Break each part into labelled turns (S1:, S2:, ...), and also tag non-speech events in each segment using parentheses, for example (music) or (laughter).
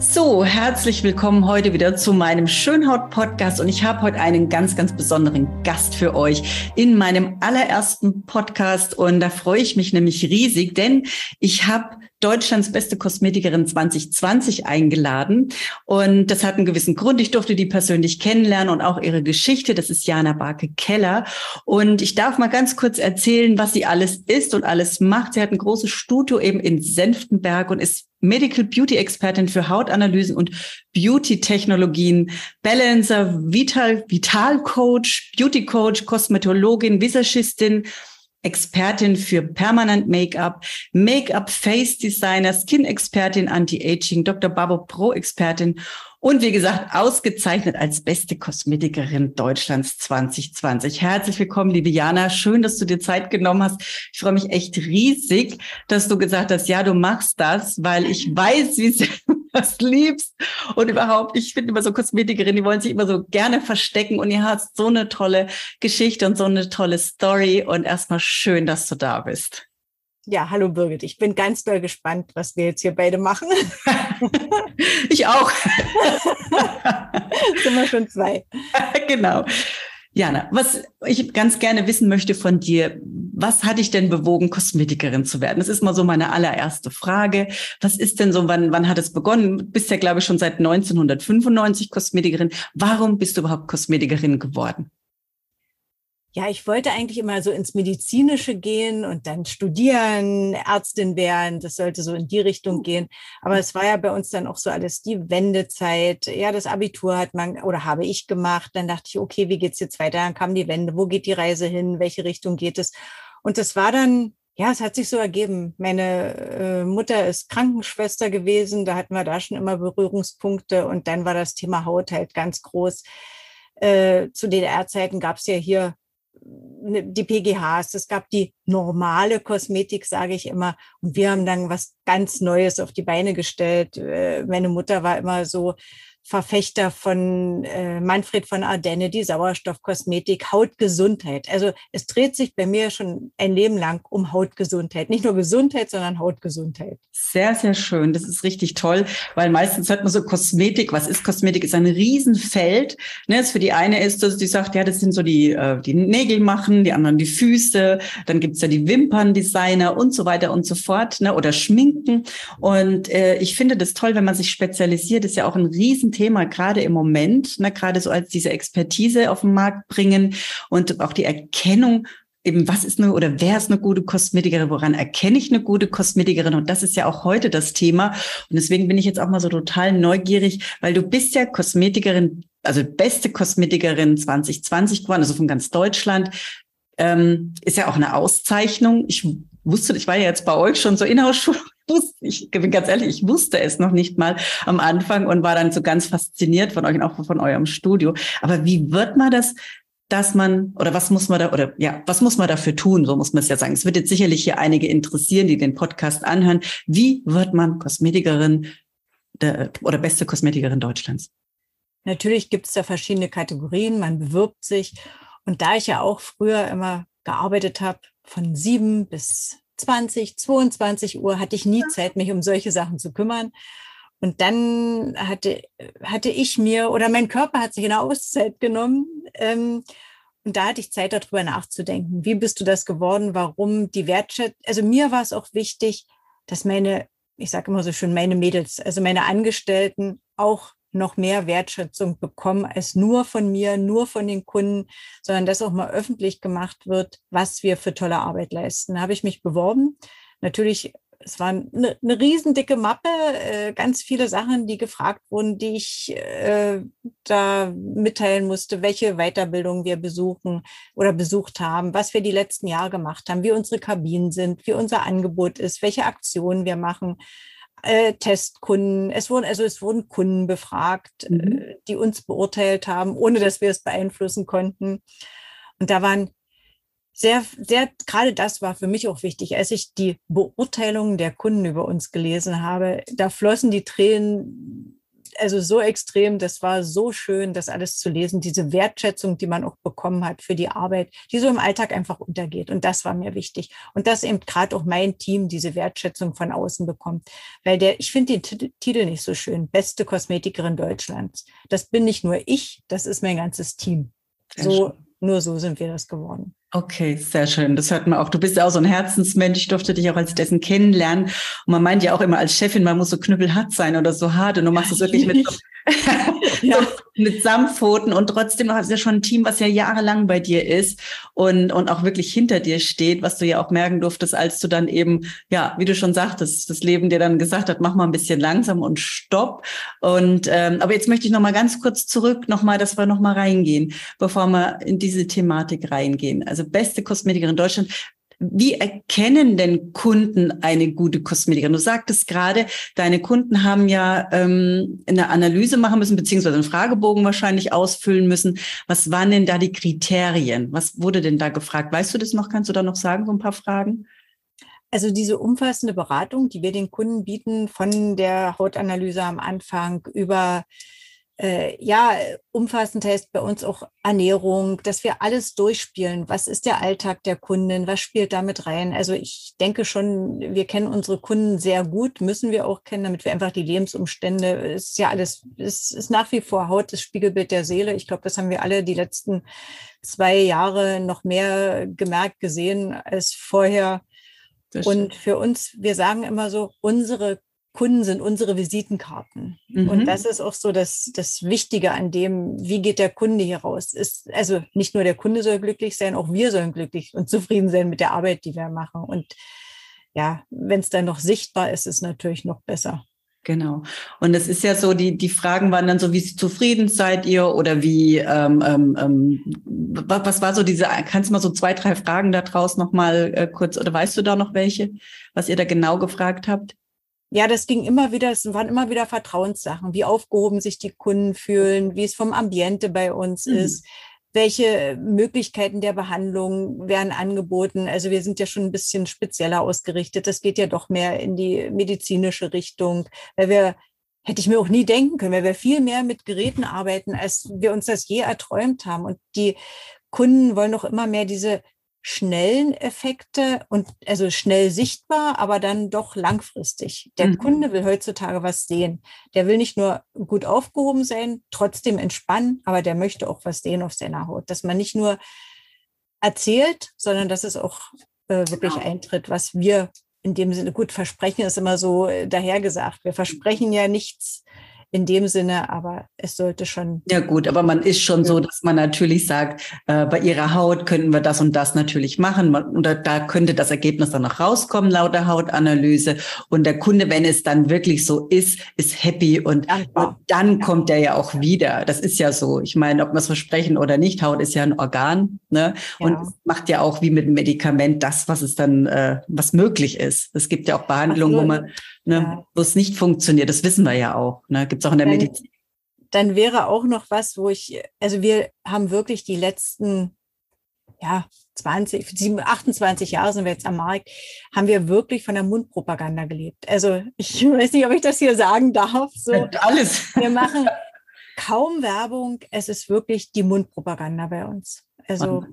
S1: So, herzlich willkommen heute wieder zu meinem Schönhaut-Podcast und ich habe heute einen ganz, ganz besonderen Gast für euch in meinem allerersten Podcast und da freue ich mich nämlich riesig, denn ich habe Deutschlands beste Kosmetikerin 2020 eingeladen. Und das hat einen gewissen Grund. Ich durfte die persönlich kennenlernen und auch ihre Geschichte. Das ist Jana Barke-Keller. Und ich darf mal ganz kurz erzählen, was sie alles ist und alles macht. Sie hat ein großes Studio eben in Senftenberg und ist Medical Beauty Expertin für Hautanalysen und Beauty Technologien, Balancer, Vital, Vital Coach, Beauty Coach, Kosmetologin, Visagistin, Expertin für Permanent Make-up, Make-up Face Designer, Skin-Expertin, Anti-Aging, Dr. Babo Pro-Expertin und wie gesagt, ausgezeichnet als beste Kosmetikerin Deutschlands 2020. Herzlich willkommen, liebe Jana. Schön, dass du dir Zeit genommen hast. Ich freue mich echt riesig, dass du gesagt hast, ja, du machst das, weil ich weiß, wie sehr (laughs) das liebst. Und überhaupt, ich finde immer so Kosmetikerinnen, die wollen sich immer so gerne verstecken. Und ihr hast so eine tolle Geschichte und so eine tolle Story. Und erstmal schön, dass du da bist.
S2: Ja, hallo Birgit. Ich bin ganz doll gespannt, was wir jetzt hier beide machen. (laughs)
S1: ich auch. (laughs)
S2: Sind wir schon zwei.
S1: genau. Jana, was ich ganz gerne wissen möchte von dir, was hat dich denn bewogen, Kosmetikerin zu werden? Das ist mal so meine allererste Frage. Was ist denn so, wann, wann hat es begonnen? Du bist ja, glaube ich, schon seit 1995 Kosmetikerin. Warum bist du überhaupt Kosmetikerin geworden?
S2: Ja, ich wollte eigentlich immer so ins Medizinische gehen und dann studieren, Ärztin werden, das sollte so in die Richtung hm. gehen. Aber es war ja bei uns dann auch so alles die Wendezeit. Ja, das Abitur hat man oder habe ich gemacht. Dann dachte ich, okay, wie geht's jetzt weiter? Dann kam die Wende. Wo geht die Reise hin? Welche Richtung geht es? Und das war dann, ja, es hat sich so ergeben. Meine äh, Mutter ist Krankenschwester gewesen. Da hatten wir da schon immer Berührungspunkte. Und dann war das Thema Haut halt ganz groß. Äh, zu DDR-Zeiten gab es ja hier die PGHs, es gab die normale Kosmetik, sage ich immer. Und wir haben dann was ganz Neues auf die Beine gestellt. Äh, meine Mutter war immer so, Verfechter von äh, Manfred von Ardenne, die Sauerstoffkosmetik, Hautgesundheit. Also es dreht sich bei mir schon ein Leben lang um Hautgesundheit. Nicht nur Gesundheit, sondern Hautgesundheit.
S1: Sehr, sehr schön. Das ist richtig toll, weil meistens hört man so Kosmetik. Was ist Kosmetik? Ist ein Riesenfeld. Ne, für die eine ist, dass die sagt, ja, das sind so die, äh, die Nägel machen, die anderen die Füße. Dann gibt's ja die Wimperndesigner und so weiter und so fort. Ne, oder Schminken. Und äh, ich finde das toll, wenn man sich spezialisiert. Das ist ja auch ein Riesenthema Thema, gerade im Moment, ne, gerade so als diese Expertise auf den Markt bringen und auch die Erkennung eben, was ist eine oder wer ist eine gute Kosmetikerin, woran erkenne ich eine gute Kosmetikerin? Und das ist ja auch heute das Thema. Und deswegen bin ich jetzt auch mal so total neugierig, weil du bist ja Kosmetikerin, also beste Kosmetikerin 2020 geworden, also von ganz Deutschland. Ähm, ist ja auch eine Auszeichnung. Ich wusste, ich war ja jetzt bei euch schon so Inhouse-Schulung wusste, ich bin ganz ehrlich, ich wusste es noch nicht mal am Anfang und war dann so ganz fasziniert von euch und auch von eurem Studio. Aber wie wird man das, dass man, oder was muss man da, oder ja, was muss man dafür tun? So muss man es ja sagen. Es wird jetzt sicherlich hier einige interessieren, die den Podcast anhören. Wie wird man Kosmetikerin der, oder beste Kosmetikerin Deutschlands?
S2: Natürlich gibt es da verschiedene Kategorien. Man bewirbt sich. Und da ich ja auch früher immer gearbeitet habe, von sieben bis 20, 22 Uhr hatte ich nie Zeit, mich um solche Sachen zu kümmern. Und dann hatte, hatte ich mir, oder mein Körper hat sich eine Auszeit genommen. Ähm, und da hatte ich Zeit, darüber nachzudenken. Wie bist du das geworden? Warum die Wertschätzung? Also mir war es auch wichtig, dass meine, ich sage immer so schön, meine Mädels, also meine Angestellten auch noch mehr Wertschätzung bekommen als nur von mir, nur von den Kunden, sondern dass auch mal öffentlich gemacht wird, was wir für tolle Arbeit leisten. Da habe ich mich beworben. Natürlich, es war eine, eine riesendicke Mappe, äh, ganz viele Sachen, die gefragt wurden, die ich äh, da mitteilen musste, welche Weiterbildung wir besuchen oder besucht haben, was wir die letzten Jahre gemacht haben, wie unsere Kabinen sind, wie unser Angebot ist, welche Aktionen wir machen. Äh, Testkunden. Es wurden, also es wurden Kunden befragt, mhm. äh, die uns beurteilt haben, ohne dass wir es beeinflussen konnten. Und da waren sehr, sehr, gerade das war für mich auch wichtig, als ich die Beurteilungen der Kunden über uns gelesen habe, da flossen die Tränen also so extrem, das war so schön, das alles zu lesen, diese Wertschätzung, die man auch bekommen hat für die Arbeit, die so im Alltag einfach untergeht. Und das war mir wichtig. Und dass eben gerade auch mein Team diese Wertschätzung von außen bekommt. Weil der, ich finde den Titel nicht so schön. Beste Kosmetikerin Deutschlands. Das bin nicht nur ich, das ist mein ganzes Team. So, nur so sind wir das geworden.
S1: Okay, sehr schön. Das hört man auch. Du bist ja auch so ein Herzensmensch. Ich durfte dich auch als dessen kennenlernen. Und man meint ja auch immer als Chefin, man muss so knüppelhart sein oder so hart. Und du machst es wirklich mit (laughs) (laughs) ja. mit Samtpfoten und trotzdem hast du ja schon ein Team, was ja jahrelang bei dir ist und, und auch wirklich hinter dir steht, was du ja auch merken durftest, als du dann eben, ja, wie du schon sagtest, das Leben dir dann gesagt hat, mach mal ein bisschen langsam und stopp. Und ähm, aber jetzt möchte ich noch mal ganz kurz zurück, noch mal, dass wir noch mal reingehen, bevor wir in diese Thematik reingehen. Also beste Kosmetikerin Deutschland. Wie erkennen denn Kunden eine gute Kosmetikerin? Du sagtest gerade, deine Kunden haben ja ähm, eine Analyse machen müssen, beziehungsweise einen Fragebogen wahrscheinlich ausfüllen müssen. Was waren denn da die Kriterien? Was wurde denn da gefragt? Weißt du das noch? Kannst du da noch sagen, so ein paar Fragen?
S2: Also diese umfassende Beratung, die wir den Kunden bieten, von der Hautanalyse am Anfang über äh, ja, umfassend heißt bei uns auch Ernährung, dass wir alles durchspielen. Was ist der Alltag der Kunden? Was spielt damit rein? Also ich denke schon, wir kennen unsere Kunden sehr gut, müssen wir auch kennen, damit wir einfach die Lebensumstände, ist ja alles, ist, ist nach wie vor Haut, das Spiegelbild der Seele. Ich glaube, das haben wir alle die letzten zwei Jahre noch mehr gemerkt, gesehen als vorher. Und für uns, wir sagen immer so, unsere Kunden sind unsere Visitenkarten. Mhm. Und das ist auch so das, das Wichtige an dem, wie geht der Kunde hier raus? Ist, also nicht nur der Kunde soll glücklich sein, auch wir sollen glücklich und zufrieden sein mit der Arbeit, die wir machen. Und ja, wenn es dann noch sichtbar ist, ist es natürlich noch besser.
S1: Genau. Und es ist ja so, die, die Fragen waren dann so, wie zufrieden seid ihr oder wie, ähm, ähm, ähm was war so diese, kannst du mal so zwei, drei Fragen da draus nochmal äh, kurz, oder weißt du da noch welche, was ihr da genau gefragt habt?
S2: Ja, das ging immer wieder, es waren immer wieder Vertrauenssachen, wie aufgehoben sich die Kunden fühlen, wie es vom Ambiente bei uns mhm. ist, welche Möglichkeiten der Behandlung werden angeboten. Also wir sind ja schon ein bisschen spezieller ausgerichtet. Das geht ja doch mehr in die medizinische Richtung, weil wir hätte ich mir auch nie denken können, weil wir viel mehr mit Geräten arbeiten, als wir uns das je erträumt haben. Und die Kunden wollen noch immer mehr diese schnellen Effekte und also schnell sichtbar, aber dann doch langfristig. Der mhm. Kunde will heutzutage was sehen. Der will nicht nur gut aufgehoben sein, trotzdem entspannen, aber der möchte auch was sehen auf seiner Haut. Dass man nicht nur erzählt, sondern dass es auch äh, wirklich genau. eintritt, was wir in dem Sinne, gut, versprechen ist immer so äh, dahergesagt. Wir versprechen ja nichts in dem Sinne, aber es sollte schon.
S1: Ja gut, aber man ist schon so, dass man natürlich sagt, äh, bei ihrer Haut könnten wir das und das natürlich machen und da könnte das Ergebnis dann noch rauskommen laut der Hautanalyse und der Kunde, wenn es dann wirklich so ist, ist happy und, und dann kommt er ja auch wieder. Das ist ja so. Ich meine, ob wir es versprechen oder nicht, Haut ist ja ein Organ ne? und ja. macht ja auch wie mit einem Medikament das, was es dann, äh, was möglich ist. Es gibt ja auch Behandlungen, wo man ne, ja. wo es nicht funktioniert. Das wissen wir ja auch. Ne? Gibt es auch in der dann, Medizin.
S2: Dann wäre auch noch was, wo ich, also wir haben wirklich die letzten, ja, 20, 28 Jahre sind wir jetzt am Markt, haben wir wirklich von der Mundpropaganda gelebt. Also ich (laughs) weiß nicht, ob ich das hier sagen darf. So,
S1: alles.
S2: Wir machen kaum Werbung. Es ist wirklich die Mundpropaganda bei uns. Also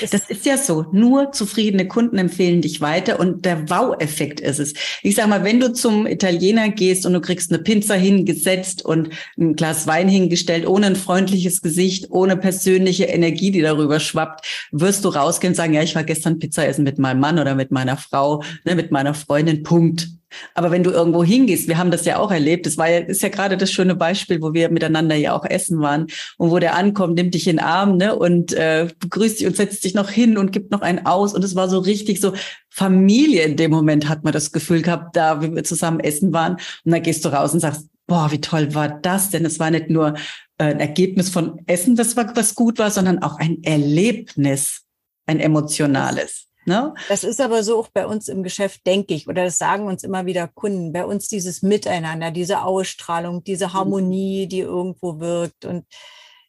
S1: das ist ja so. Nur zufriedene Kunden empfehlen dich weiter und der Wow-Effekt ist es. Ich sag mal, wenn du zum Italiener gehst und du kriegst eine Pizza hingesetzt und ein Glas Wein hingestellt, ohne ein freundliches Gesicht, ohne persönliche Energie, die darüber schwappt, wirst du rausgehen und sagen, ja, ich war gestern Pizza essen mit meinem Mann oder mit meiner Frau, ne, mit meiner Freundin, Punkt. Aber wenn du irgendwo hingehst, wir haben das ja auch erlebt, das war ja, ist ja gerade das schöne Beispiel, wo wir miteinander ja auch essen waren und wo der ankommt, nimmt dich in den Arm ne, und äh, begrüßt dich und setzt dich noch hin und gibt noch einen aus. Und es war so richtig so Familie in dem Moment, hat man das Gefühl gehabt, da wie wir zusammen essen waren. Und dann gehst du raus und sagst, boah, wie toll war das denn? Es war nicht nur äh, ein Ergebnis von Essen, das war, was gut war, sondern auch ein Erlebnis, ein emotionales.
S2: Ne? Das ist aber so auch bei uns im Geschäft, denke ich, oder das sagen uns immer wieder Kunden. Bei uns dieses Miteinander, diese Ausstrahlung, diese mhm. Harmonie, die irgendwo wirkt. Und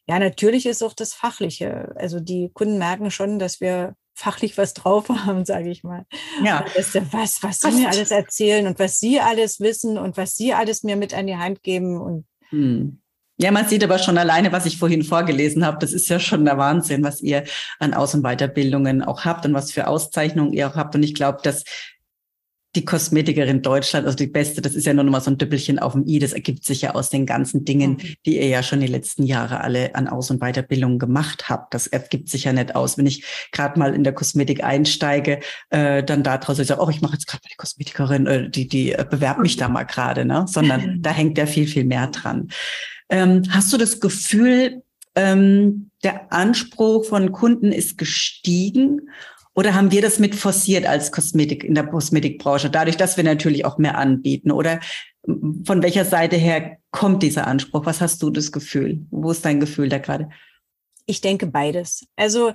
S2: ja, natürlich ist auch das Fachliche. Also die Kunden merken schon, dass wir fachlich was drauf (laughs) haben, sage ich mal. Ja. Was, was sie mir alles erzählen und was sie alles wissen und was sie alles mir mit an die Hand geben. Und
S1: hm. Ja, man sieht aber schon alleine, was ich vorhin vorgelesen habe, das ist ja schon der Wahnsinn, was ihr an Aus- und Weiterbildungen auch habt und was für Auszeichnungen ihr auch habt. Und ich glaube, dass die Kosmetikerin Deutschland, also die beste, das ist ja nur noch mal so ein Düppelchen auf dem i, das ergibt sich ja aus den ganzen Dingen, mhm. die ihr ja schon die letzten Jahre alle an Aus- und Weiterbildungen gemacht habt. Das ergibt sich ja nicht aus. Wenn ich gerade mal in der Kosmetik einsteige, äh, dann da draußen sage, oh, ich mache jetzt gerade mal die Kosmetikerin, äh, die, die äh, bewerbt mich da mal gerade, ne? Sondern (laughs) da hängt ja viel, viel mehr dran. Ähm, hast du das Gefühl, ähm, der Anspruch von Kunden ist gestiegen? Oder haben wir das mit forciert als Kosmetik in der Kosmetikbranche, dadurch, dass wir natürlich auch mehr anbieten? Oder von welcher Seite her kommt dieser Anspruch? Was hast du das Gefühl? Wo ist dein Gefühl da gerade?
S2: Ich denke beides. Also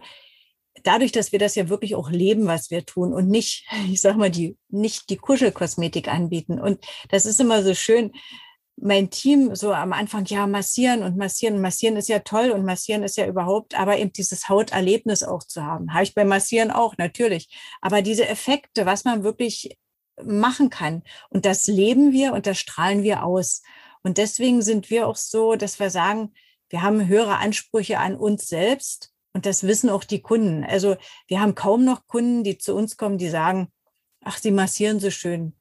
S2: dadurch, dass wir das ja wirklich auch leben, was wir tun und nicht, (laughs) ich sag mal, die, nicht die Kuschelkosmetik anbieten. Und das ist immer so schön mein Team so am Anfang, ja, massieren und massieren. Massieren ist ja toll und massieren ist ja überhaupt, aber eben dieses Hauterlebnis auch zu haben. Habe ich beim Massieren auch, natürlich. Aber diese Effekte, was man wirklich machen kann. Und das leben wir und das strahlen wir aus. Und deswegen sind wir auch so, dass wir sagen, wir haben höhere Ansprüche an uns selbst und das wissen auch die Kunden. Also wir haben kaum noch Kunden, die zu uns kommen, die sagen, ach, Sie massieren so schön.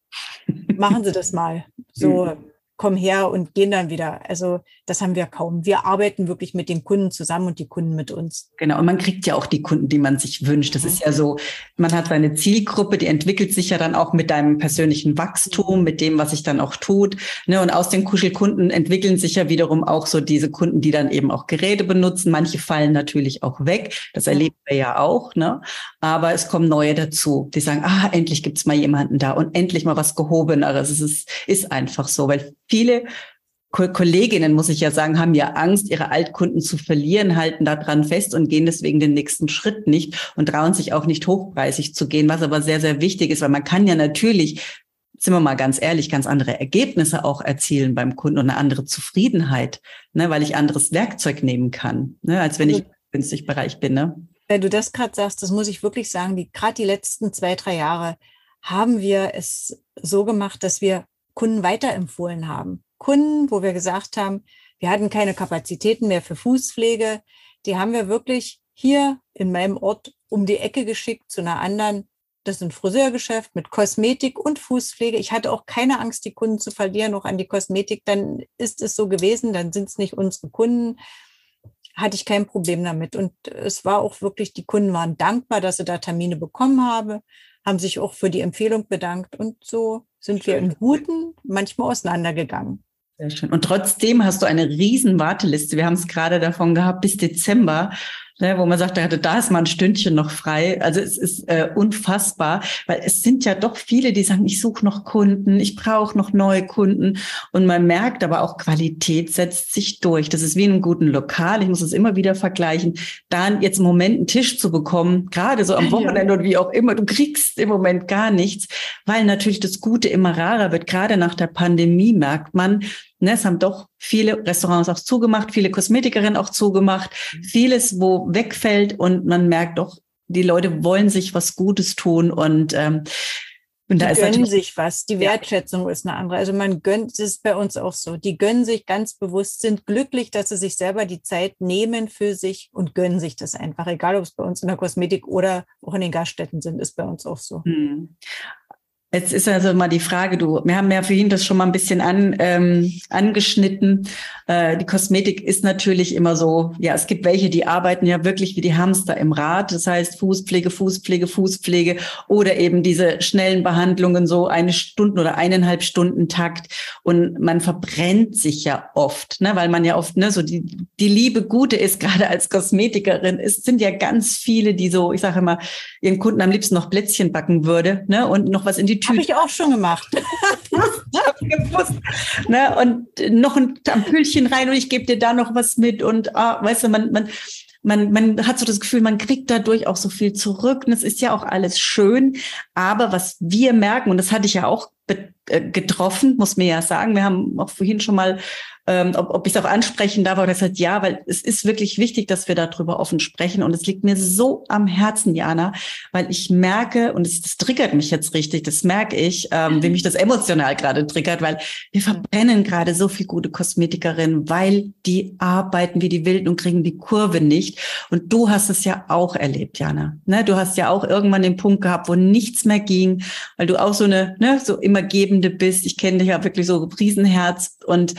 S2: Machen Sie das mal. So, kommen her und gehen dann wieder. Also das haben wir kaum. Wir arbeiten wirklich mit den Kunden zusammen und die Kunden mit uns.
S1: Genau, und man kriegt ja auch die Kunden, die man sich wünscht. Das ist ja so, man hat seine Zielgruppe, die entwickelt sich ja dann auch mit deinem persönlichen Wachstum, mit dem, was sich dann auch tut. Ne? Und aus den Kuschelkunden entwickeln sich ja wiederum auch so diese Kunden, die dann eben auch Geräte benutzen. Manche fallen natürlich auch weg. Das erleben wir ja auch. Ne? Aber es kommen neue dazu, die sagen, ah, endlich gibt's mal jemanden da und endlich mal was Gehobeneres. Es ist, ist einfach so, weil viele Kolleginnen, muss ich ja sagen, haben ja Angst, ihre Altkunden zu verlieren, halten daran fest und gehen deswegen den nächsten Schritt nicht und trauen sich auch nicht hochpreisig zu gehen, was aber sehr, sehr wichtig ist, weil man kann ja natürlich, sind wir mal ganz ehrlich, ganz andere Ergebnisse auch erzielen beim Kunden und eine andere Zufriedenheit, ne, weil ich anderes Werkzeug nehmen kann, ne, als wenn ich günstig Bereich bin. Ne?
S2: Wenn du das gerade sagst, das muss ich wirklich sagen, die gerade die letzten zwei, drei Jahre haben wir es so gemacht, dass wir Kunden weiterempfohlen haben. Kunden, wo wir gesagt haben, wir hatten keine Kapazitäten mehr für Fußpflege. Die haben wir wirklich hier in meinem Ort um die Ecke geschickt zu einer anderen. Das ist ein Friseurgeschäft mit Kosmetik und Fußpflege. Ich hatte auch keine Angst, die Kunden zu verlieren, noch an die Kosmetik. Dann ist es so gewesen, dann sind es nicht unsere Kunden. Hatte ich kein Problem damit. Und es war auch wirklich, die Kunden waren dankbar, dass sie da Termine bekommen haben, haben sich auch für die Empfehlung bedankt. Und so sind wir in Guten manchmal auseinandergegangen.
S1: Sehr schön. Und trotzdem hast du eine riesen Warteliste. Wir haben es gerade davon gehabt, bis Dezember ne, wo man sagt, da hatte da ist mal ein Stündchen noch frei. Also es ist äh, unfassbar, weil es sind ja doch viele, die sagen, ich suche noch Kunden, ich brauche noch neue Kunden. Und man merkt aber auch, Qualität setzt sich durch. Das ist wie in einem guten Lokal. Ich muss es immer wieder vergleichen. Dann jetzt im Moment einen Tisch zu bekommen, gerade so am Wochenende ja. und wie auch immer, du kriegst im Moment gar nichts, weil natürlich das Gute immer rarer wird. Gerade nach der Pandemie merkt man, Ne, es haben doch viele Restaurants auch zugemacht, viele Kosmetikerinnen auch zugemacht, mhm. vieles, wo wegfällt und man merkt doch, die Leute wollen sich was Gutes tun und ähm,
S2: und da die gönnen sich was. Die Wertschätzung ja. ist eine andere. Also man gönnt, es ist bei uns auch so. Die gönnen sich ganz bewusst, sind glücklich, dass sie sich selber die Zeit nehmen für sich und gönnen sich das einfach. Egal, ob es bei uns in der Kosmetik oder auch in den Gaststätten sind, ist bei uns auch so. Hm.
S1: Jetzt ist also mal die Frage, du, wir haben ja vorhin das schon mal ein bisschen an, ähm, angeschnitten. Äh, die Kosmetik ist natürlich immer so, ja, es gibt welche, die arbeiten ja wirklich wie die Hamster im Rad. Das heißt Fußpflege, Fußpflege, Fußpflege oder eben diese schnellen Behandlungen, so eine Stunden oder eineinhalb Stunden Takt. Und man verbrennt sich ja oft, ne, weil man ja oft, ne, so die, die Liebe Gute ist, gerade als Kosmetikerin. Es sind ja ganz viele, die so, ich sage immer, ihren Kunden am liebsten noch Plätzchen backen würde, ne, und noch was in die
S2: die Tüte. Habe ich auch schon gemacht. (laughs)
S1: Ne? Und noch ein Ampüllchen rein und ich gebe dir da noch was mit. Und ah, weißt du, man, man, man, man hat so das Gefühl, man kriegt dadurch auch so viel zurück. Und es ist ja auch alles schön. Aber was wir merken, und das hatte ich ja auch äh, getroffen, muss mir ja sagen, wir haben auch vorhin schon mal ähm, ob, ob ich es auch ansprechen darf, aber er sagt ja, weil es ist wirklich wichtig, dass wir darüber offen sprechen. Und es liegt mir so am Herzen, Jana, weil ich merke, und es, das triggert mich jetzt richtig, das merke ich, ähm, wie mich das emotional gerade triggert, weil wir verbrennen gerade so viel gute Kosmetikerinnen, weil die arbeiten wie die Wilden und kriegen die Kurve nicht. Und du hast es ja auch erlebt, Jana. Ne? Du hast ja auch irgendwann den Punkt gehabt, wo nichts mehr ging, weil du auch so eine, ne, so immer Gebende bist. Ich kenne dich ja wirklich so Riesenherz und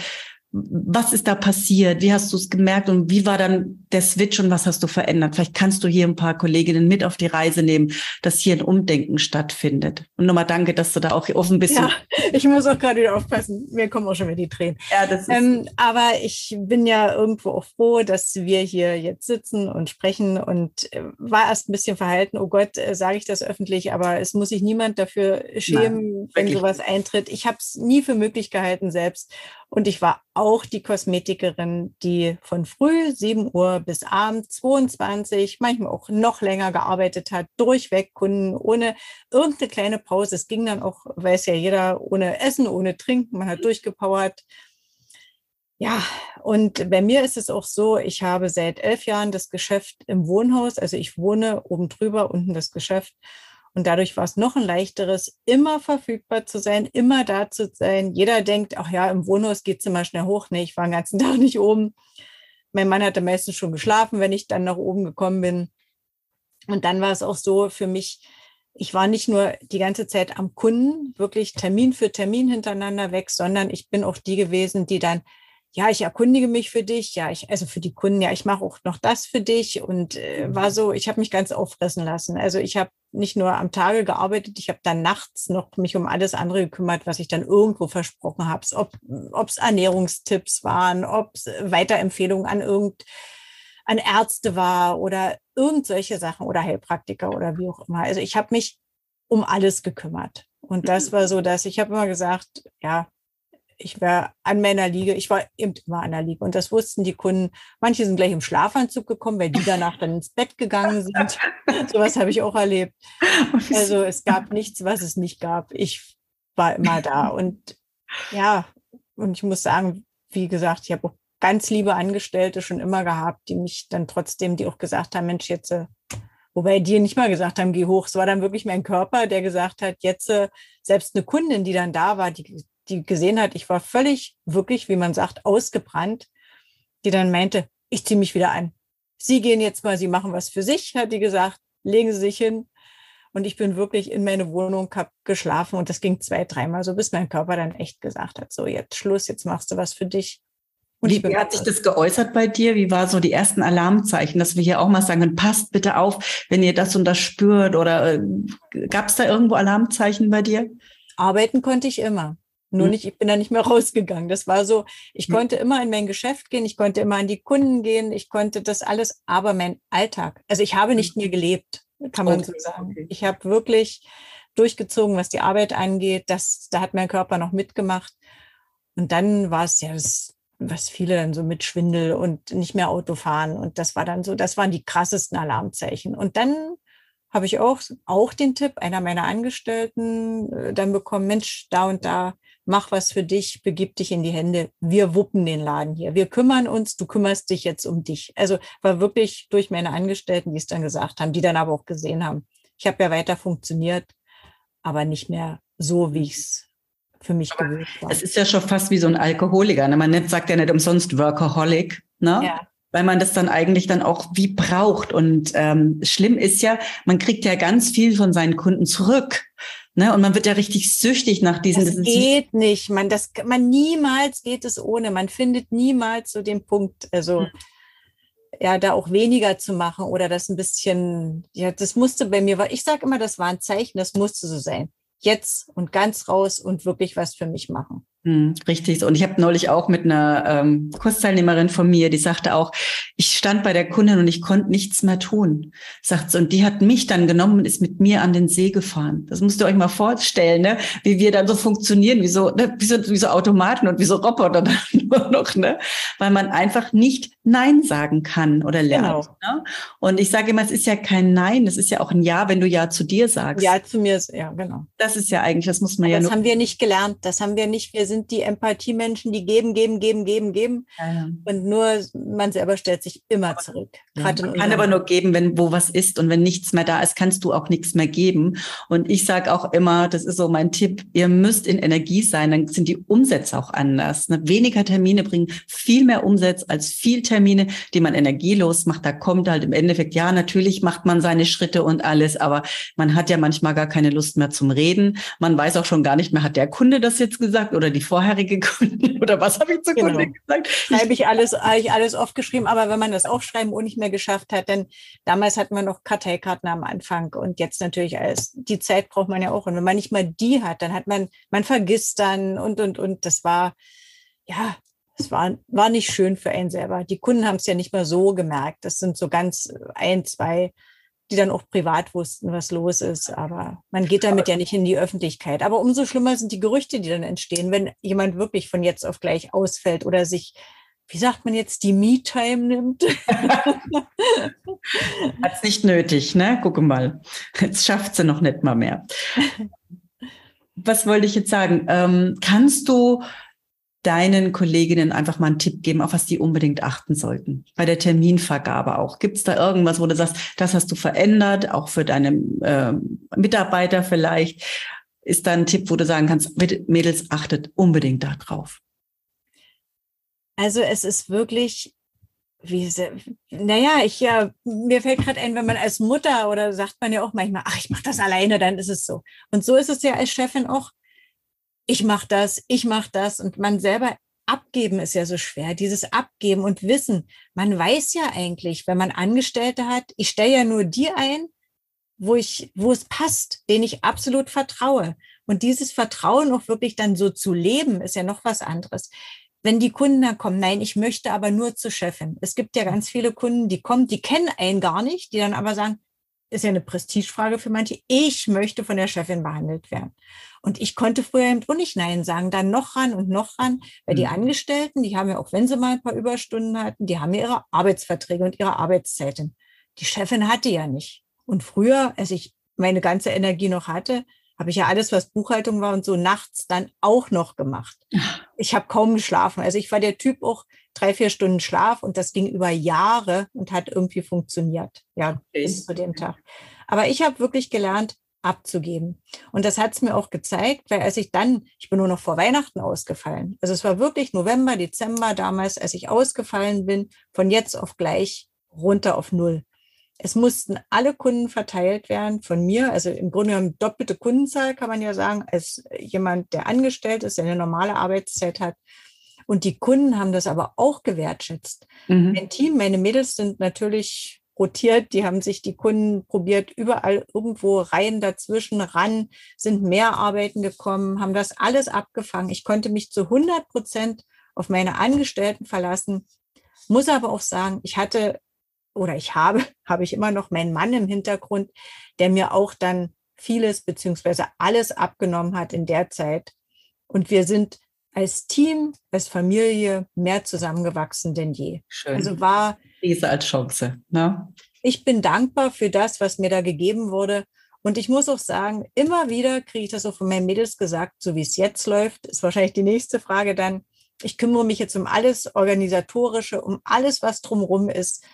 S1: was ist da passiert? Wie hast du es gemerkt und wie war dann der Switch und was hast du verändert? Vielleicht kannst du hier ein paar Kolleginnen mit auf die Reise nehmen, dass hier ein Umdenken stattfindet. Und nochmal danke, dass du da auch offen bist.
S2: Ja, ich muss auch gerade wieder aufpassen. Mir kommen auch schon wieder die Tränen. Ja, das ist ähm, aber ich bin ja irgendwo auch froh, dass wir hier jetzt sitzen und sprechen und äh, war erst ein bisschen verhalten. Oh Gott, äh, sage ich das öffentlich, aber es muss sich niemand dafür schämen, Nein, wenn sowas eintritt. Ich habe es nie für möglich gehalten selbst und ich war auch die Kosmetikerin, die von früh 7 Uhr bis abends 22, manchmal auch noch länger gearbeitet hat, durchweg Kunden, ohne irgendeine kleine Pause. Es ging dann auch, weiß ja jeder, ohne Essen, ohne Trinken. Man hat durchgepowert. Ja, und bei mir ist es auch so, ich habe seit elf Jahren das Geschäft im Wohnhaus. Also ich wohne oben drüber, unten das Geschäft. Und dadurch war es noch ein leichteres, immer verfügbar zu sein, immer da zu sein. Jeder denkt, ach ja, im Wohnhaus geht es immer schnell hoch. Nee, ich war den ganzen (laughs) Tag nicht oben. Mein Mann hatte meistens schon geschlafen, wenn ich dann nach oben gekommen bin. Und dann war es auch so für mich, ich war nicht nur die ganze Zeit am Kunden, wirklich Termin für Termin hintereinander weg, sondern ich bin auch die gewesen, die dann ja, ich erkundige mich für dich, ja, ich, also für die Kunden, ja, ich mache auch noch das für dich und äh, war mhm. so, ich habe mich ganz auffressen lassen. Also ich habe nicht nur am Tage gearbeitet, ich habe dann nachts noch mich um alles andere gekümmert, was ich dann irgendwo versprochen habe, ob es Ernährungstipps waren, ob es Weiterempfehlungen an irgend an Ärzte war oder irgend solche Sachen oder Heilpraktiker oder wie auch immer. Also ich habe mich um alles gekümmert. Und das mhm. war so, dass ich habe immer gesagt, ja, ich war an meiner Liege, ich war eben immer an der Liege und das wussten die Kunden. Manche sind gleich im Schlafanzug gekommen, weil die danach dann ins Bett gegangen sind. (laughs) Sowas habe ich auch erlebt. Also es gab nichts, was es nicht gab. Ich war immer da und ja, und ich muss sagen, wie gesagt, ich habe auch ganz liebe Angestellte schon immer gehabt, die mich dann trotzdem, die auch gesagt haben, Mensch, jetzt, äh, wobei die nicht mal gesagt haben, geh hoch. Es war dann wirklich mein Körper, der gesagt hat, jetzt, äh, selbst eine Kundin, die dann da war, die die gesehen hat, ich war völlig, wirklich, wie man sagt, ausgebrannt, die dann meinte, ich ziehe mich wieder an. Sie gehen jetzt mal, Sie machen was für sich, hat die gesagt, legen Sie sich hin. Und ich bin wirklich in meine Wohnung, hab geschlafen und das ging zwei, dreimal so, bis mein Körper dann echt gesagt hat, so jetzt Schluss, jetzt machst du was für dich.
S1: Und wie, wie hat sich das geäußert bei dir? Wie war so die ersten Alarmzeichen, dass wir hier auch mal sagen, passt bitte auf, wenn ihr das und das spürt oder äh, gab es da irgendwo Alarmzeichen bei dir?
S2: Arbeiten konnte ich immer. Nur mhm. nicht, ich bin da nicht mehr (laughs) rausgegangen. Das war so, ich mhm. konnte immer in mein Geschäft gehen, ich konnte immer an die Kunden gehen, ich konnte das alles, aber mein Alltag, also ich habe nicht mhm. mehr gelebt, kann man okay. so sagen. Ich habe wirklich durchgezogen, was die Arbeit angeht. Das, da hat mein Körper noch mitgemacht. Und dann war es ja das, was viele dann so mit Schwindel und nicht mehr Auto fahren. Und das war dann so, das waren die krassesten Alarmzeichen. Und dann habe ich auch, auch den Tipp einer meiner Angestellten äh, dann bekommen, Mensch, da und da mach was für dich, begib dich in die Hände. Wir wuppen den Laden hier. Wir kümmern uns, du kümmerst dich jetzt um dich. Also war wirklich durch meine Angestellten, die es dann gesagt haben, die dann aber auch gesehen haben. Ich habe ja weiter funktioniert, aber nicht mehr so, wie ich es für mich gewöhnt war.
S1: Es ist ja schon fast wie so ein Alkoholiker. Ne? Man sagt ja nicht umsonst Workaholic. Ne? Ja weil man das dann eigentlich dann auch wie braucht. Und ähm, schlimm ist ja, man kriegt ja ganz viel von seinen Kunden zurück. Ne? Und man wird ja richtig süchtig nach diesen.
S2: Das geht nicht. Man, das, man niemals geht es ohne. Man findet niemals so den Punkt. Also, hm. ja, da auch weniger zu machen oder das ein bisschen, ja, das musste bei mir, weil ich sage immer, das war ein Zeichen, das musste so sein. Jetzt und ganz raus und wirklich was für mich machen.
S1: Hm, richtig. Und ich habe neulich auch mit einer ähm, Kursteilnehmerin von mir, die sagte auch, ich stand bei der Kundin und ich konnte nichts mehr tun. Sagt sie, und die hat mich dann genommen und ist mit mir an den See gefahren. Das müsst ihr euch mal vorstellen, ne? wie wir dann so funktionieren, wie so, ne? wie, so, wie so Automaten und wie so Roboter (laughs) dann nur noch, ne? Weil man einfach nicht Nein sagen kann oder lernt. Genau. Ne? Und ich sage immer, es ist ja kein Nein, es ist ja auch ein Ja, wenn du Ja zu dir sagst.
S2: Ja zu mir, ja, genau.
S1: Das ist ja eigentlich, das muss man
S2: Aber
S1: ja.
S2: Das haben wir nicht gelernt. Das haben wir nicht. Wir sind die Empathiemenschen, die geben, geben, geben, geben, geben. Ja. Und nur man selber stellt sich immer zurück.
S1: Ja, man kann aber nur geben, wenn wo was ist. Und wenn nichts mehr da ist, kannst du auch nichts mehr geben. Und ich sage auch immer, das ist so mein Tipp, ihr müsst in Energie sein, dann sind die Umsätze auch anders. Ne? Weniger Termine bringen viel mehr Umsatz als viel Termine, die man energielos macht. Da kommt halt im Endeffekt, ja, natürlich macht man seine Schritte und alles, aber man hat ja manchmal gar keine Lust mehr zum Reden. Man weiß auch schon gar nicht mehr, hat der Kunde das jetzt gesagt oder die vorherige Kundin oder was habe ich zur genau. Kundin gesagt?
S2: Habe ich alles, habe ich alles aufgeschrieben, aber wenn man das Aufschreiben auch nicht mehr geschafft hat, denn damals hatten wir noch Karteikarten am Anfang und jetzt natürlich alles. Die Zeit braucht man ja auch. Und wenn man nicht mal die hat, dann hat man, man vergisst dann und, und, und. Das war, ja, es war, war nicht schön für einen selber. Die Kunden haben es ja nicht mal so gemerkt. Das sind so ganz ein, zwei die dann auch privat wussten, was los ist. Aber man geht damit ja nicht in die Öffentlichkeit. Aber umso schlimmer sind die Gerüchte, die dann entstehen, wenn jemand wirklich von jetzt auf gleich ausfällt oder sich, wie sagt man jetzt, die Me-Time nimmt. (laughs)
S1: Hat es nicht nötig, ne? Gucke mal. Jetzt schafft sie noch nicht mal mehr. (laughs) Was wollte ich jetzt sagen? Ähm, kannst du deinen Kolleginnen einfach mal einen Tipp geben, auf was die unbedingt achten sollten? Bei der Terminvergabe auch. Gibt es da irgendwas, wo du sagst, das hast du verändert, auch für deine äh, Mitarbeiter vielleicht? Ist da ein Tipp, wo du sagen kannst, Mädels, achtet unbedingt darauf?
S2: Also es ist wirklich, wie, naja, ich ja, mir fällt gerade ein, wenn man als Mutter oder sagt man ja auch manchmal, ach, ich mache das alleine, dann ist es so. Und so ist es ja als Chefin auch ich mache das, ich mache das und man selber abgeben ist ja so schwer, dieses Abgeben und Wissen. Man weiß ja eigentlich, wenn man Angestellte hat, ich stelle ja nur die ein, wo ich, wo es passt, denen ich absolut vertraue. Und dieses Vertrauen auch wirklich dann so zu leben, ist ja noch was anderes. Wenn die Kunden dann kommen, nein, ich möchte aber nur zur Chefin. Es gibt ja ganz viele Kunden, die kommen, die kennen einen gar nicht, die dann aber sagen, ist ja eine Prestigefrage für manche. Ich möchte von der Chefin behandelt werden. Und ich konnte früher eben auch nicht Nein sagen, dann noch ran und noch ran, weil die mhm. Angestellten, die haben ja auch, wenn sie mal ein paar Überstunden hatten, die haben ja ihre Arbeitsverträge und ihre Arbeitszeiten. Die Chefin hatte ja nicht. Und früher, als ich meine ganze Energie noch hatte, habe ich ja alles, was Buchhaltung war und so nachts dann auch noch gemacht. Ich habe kaum geschlafen. Also ich war der Typ auch drei, vier Stunden Schlaf und das ging über Jahre und hat irgendwie funktioniert. Ja, okay. bis zu dem Tag. Aber ich habe wirklich gelernt, abzugeben. Und das hat es mir auch gezeigt, weil als ich dann, ich bin nur noch vor Weihnachten ausgefallen. Also es war wirklich November, Dezember damals, als ich ausgefallen bin, von jetzt auf gleich runter auf Null. Es mussten alle Kunden verteilt werden von mir. Also im Grunde genommen doppelte Kundenzahl, kann man ja sagen, als jemand, der angestellt ist, der eine normale Arbeitszeit hat. Und die Kunden haben das aber auch gewertschätzt. Mhm. Mein Team, meine Mädels sind natürlich rotiert, die haben sich die Kunden probiert, überall irgendwo rein dazwischen ran, sind mehr Arbeiten gekommen, haben das alles abgefangen. Ich konnte mich zu 100 Prozent auf meine Angestellten verlassen, muss aber auch sagen, ich hatte oder ich habe, (laughs) habe ich immer noch meinen Mann im Hintergrund, der mir auch dann vieles beziehungsweise alles abgenommen hat in der Zeit. Und wir sind als Team, als Familie mehr zusammengewachsen denn je.
S1: Schön. Also war Krise als Chance. Ne?
S2: Ich bin dankbar für das, was mir da gegeben wurde. Und ich muss auch sagen, immer wieder kriege ich das auch von meinen Mädels gesagt, so wie es jetzt läuft, ist wahrscheinlich die nächste Frage dann. Ich kümmere mich jetzt um alles Organisatorische, um alles, was drumherum ist.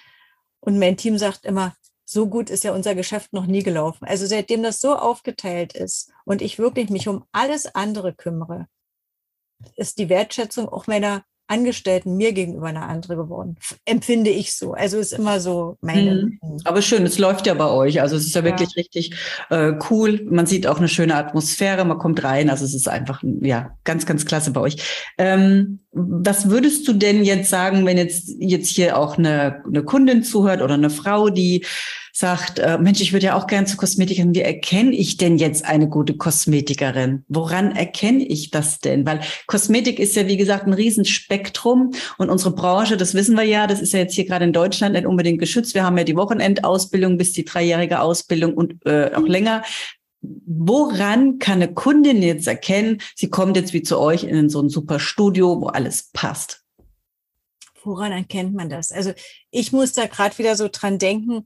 S2: Und mein Team sagt immer, so gut ist ja unser Geschäft noch nie gelaufen. Also seitdem das so aufgeteilt ist und ich wirklich mich um alles andere kümmere, ist die Wertschätzung auch meiner Angestellten mir gegenüber eine andere geworden. Empfinde ich so. Also ist immer so meine.
S1: Mhm. Aber schön, es läuft ja bei euch. Also es ist ja, ja. wirklich richtig äh, cool. Man sieht auch eine schöne Atmosphäre, man kommt rein. Also es ist einfach ja ganz, ganz klasse bei euch. Ähm, was würdest du denn jetzt sagen, wenn jetzt, jetzt hier auch eine, eine Kundin zuhört oder eine Frau, die sagt, äh, Mensch, ich würde ja auch gern zu Kosmetikerin. Wie erkenne ich denn jetzt eine gute Kosmetikerin? Woran erkenne ich das denn? Weil Kosmetik ist ja, wie gesagt, ein Riesenspektrum und unsere Branche, das wissen wir ja, das ist ja jetzt hier gerade in Deutschland nicht unbedingt geschützt. Wir haben ja die Wochenendausbildung bis die dreijährige Ausbildung und äh, auch länger. Woran kann eine Kundin jetzt erkennen, sie kommt jetzt wie zu euch in so ein super Studio, wo alles passt?
S2: Woran erkennt man das? Also ich muss da gerade wieder so dran denken,